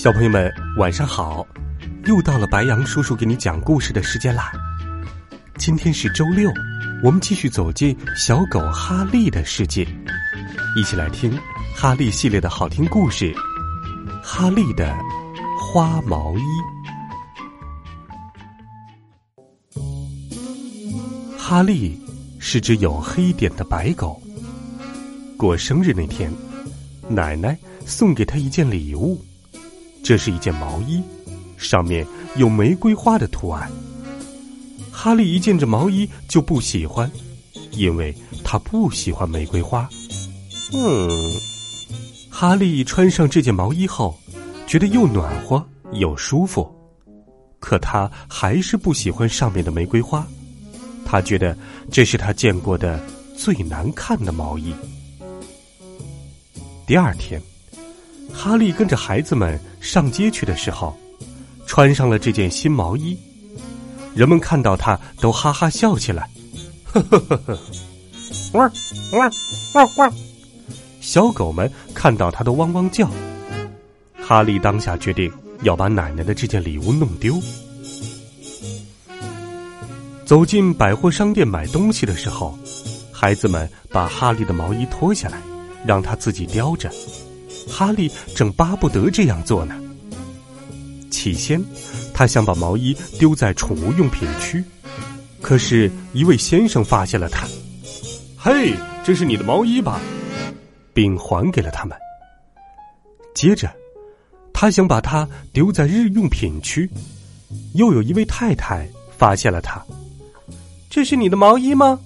小朋友们，晚上好！又到了白羊叔叔给你讲故事的时间啦。今天是周六，我们继续走进小狗哈利的世界，一起来听哈利系列的好听故事《哈利的花毛衣》。哈利是只有黑点的白狗。过生日那天，奶奶送给他一件礼物。这是一件毛衣，上面有玫瑰花的图案。哈利一见这毛衣就不喜欢，因为他不喜欢玫瑰花。嗯，哈利穿上这件毛衣后，觉得又暖和又舒服，可他还是不喜欢上面的玫瑰花。他觉得这是他见过的最难看的毛衣。第二天。哈利跟着孩子们上街去的时候，穿上了这件新毛衣。人们看到他都哈哈笑起来，呵呵呵呵，汪汪汪汪！小狗们看到他都汪汪叫。哈利当下决定要把奶奶的这件礼物弄丢。走进百货商店买东西的时候，孩子们把哈利的毛衣脱下来，让他自己叼着。哈利正巴不得这样做呢。起先，他想把毛衣丢在宠物用品区，可是，一位先生发现了他。嘿，这是你的毛衣吧？并还给了他们。接着，他想把它丢在日用品区，又有一位太太发现了他。这是你的毛衣吗？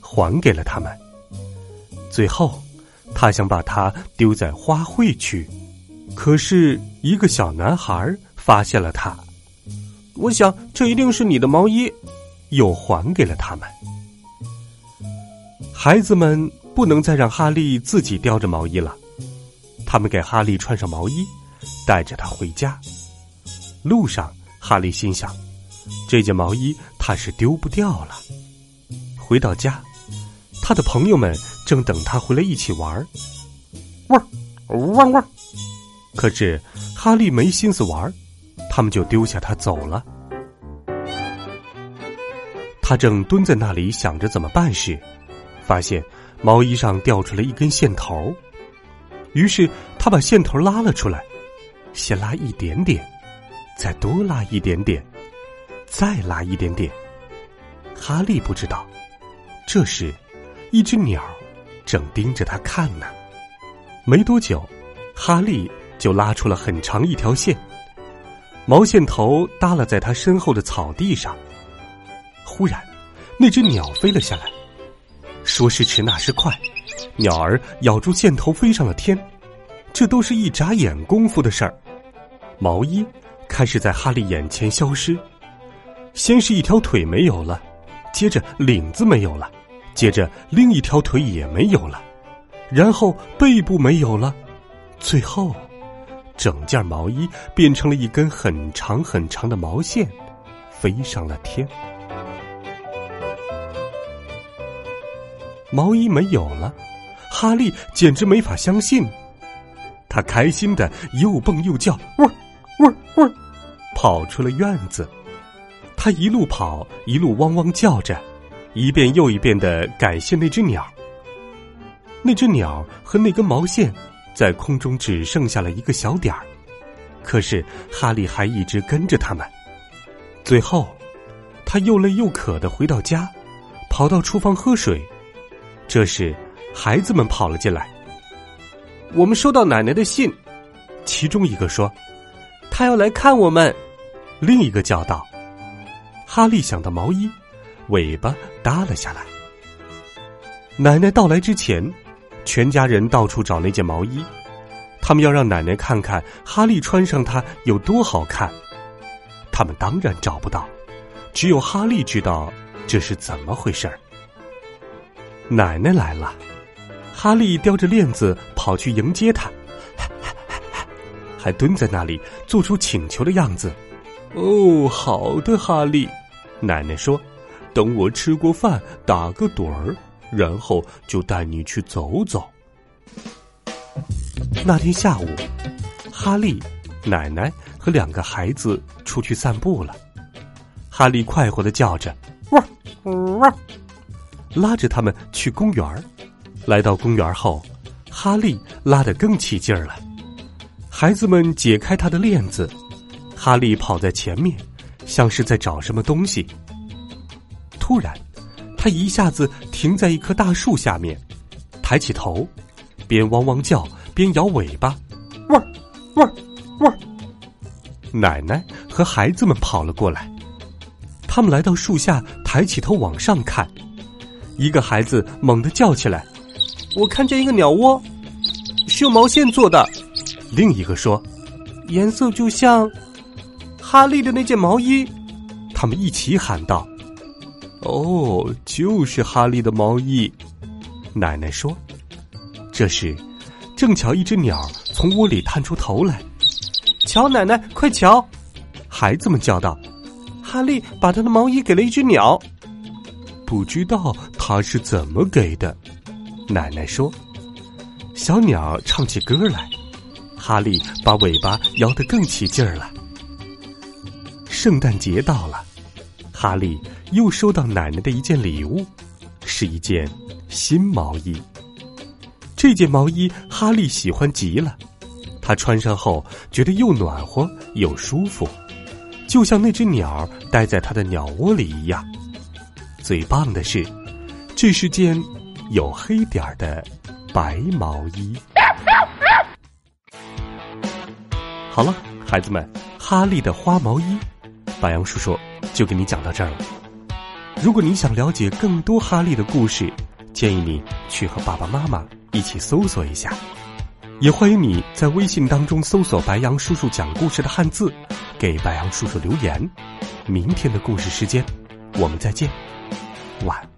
还给了他们。最后。他想把它丢在花卉区，可是一个小男孩发现了它。我想这一定是你的毛衣，又还给了他们。孩子们不能再让哈利自己叼着毛衣了，他们给哈利穿上毛衣，带着他回家。路上，哈利心想，这件毛衣他是丢不掉了。回到家，他的朋友们。正等他回来一起玩儿，汪汪汪！可是哈利没心思玩儿，他们就丢下他走了。他正蹲在那里想着怎么办时，发现毛衣上掉出来一根线头，于是他把线头拉了出来，先拉一点点，再多拉一点点，再拉一点点。哈利不知道，这时一只鸟。正盯着他看呢，没多久，哈利就拉出了很长一条线，毛线头耷拉在他身后的草地上。忽然，那只鸟飞了下来，说时迟，那时快，鸟儿咬住线头飞上了天。这都是一眨眼功夫的事儿，毛衣开始在哈利眼前消失，先是一条腿没有了，接着领子没有了。接着，另一条腿也没有了，然后背部没有了，最后，整件毛衣变成了一根很长很长的毛线，飞上了天。毛衣没有了，哈利简直没法相信，他开心的又蹦又叫，喔喔喔，跑出了院子。他一路跑，一路汪汪叫着。一遍又一遍的感谢那只鸟。那只鸟和那根毛线，在空中只剩下了一个小点儿。可是哈利还一直跟着他们。最后，他又累又渴的回到家，跑到厨房喝水。这时，孩子们跑了进来。我们收到奶奶的信，其中一个说：“他要来看我们。”另一个叫道：“哈利想到毛衣。”尾巴耷了下来。奶奶到来之前，全家人到处找那件毛衣。他们要让奶奶看看哈利穿上它有多好看。他们当然找不到，只有哈利知道这是怎么回事儿。奶奶来了，哈利叼着链子跑去迎接她，还蹲在那里做出请求的样子。哦，好的，哈利，奶奶说：“等我吃过饭，打个盹儿，然后就带你去走走。”那天下午，哈利、奶奶和两个孩子出去散步了。哈利快活的叫着：“汪，汪！”拉着他们去公园。来到公园后，哈利拉得更起劲儿了。孩子们解开他的链子，哈利跑在前面，像是在找什么东西。突然，他一下子停在一棵大树下面，抬起头，边汪汪叫。边摇尾巴，汪，汪，汪！奶奶和孩子们跑了过来，他们来到树下，抬起头往上看。一个孩子猛地叫起来：“我看见一个鸟窝，是用毛线做的。”另一个说：“颜色就像哈利的那件毛衣。”他们一起喊道：“哦，就是哈利的毛衣。”奶奶说：“这时。”正巧一只鸟从窝里探出头来，瞧，奶奶，快瞧！孩子们叫道：“哈利把他的毛衣给了一只鸟，不知道他是怎么给的。”奶奶说：“小鸟唱起歌来，哈利把尾巴摇得更起劲儿了。”圣诞节到了，哈利又收到奶奶的一件礼物，是一件新毛衣。这件毛衣哈利喜欢极了，他穿上后觉得又暖和又舒服，就像那只鸟待在他的鸟窝里一样。最棒的是，这是件有黑点儿的白毛衣。好了，孩子们，哈利的花毛衣，白杨叔叔就给你讲到这儿了。如果你想了解更多哈利的故事，建议你去和爸爸妈妈。一起搜索一下，也欢迎你在微信当中搜索“白杨叔叔讲故事”的汉字，给白杨叔叔留言。明天的故事时间，我们再见，晚安。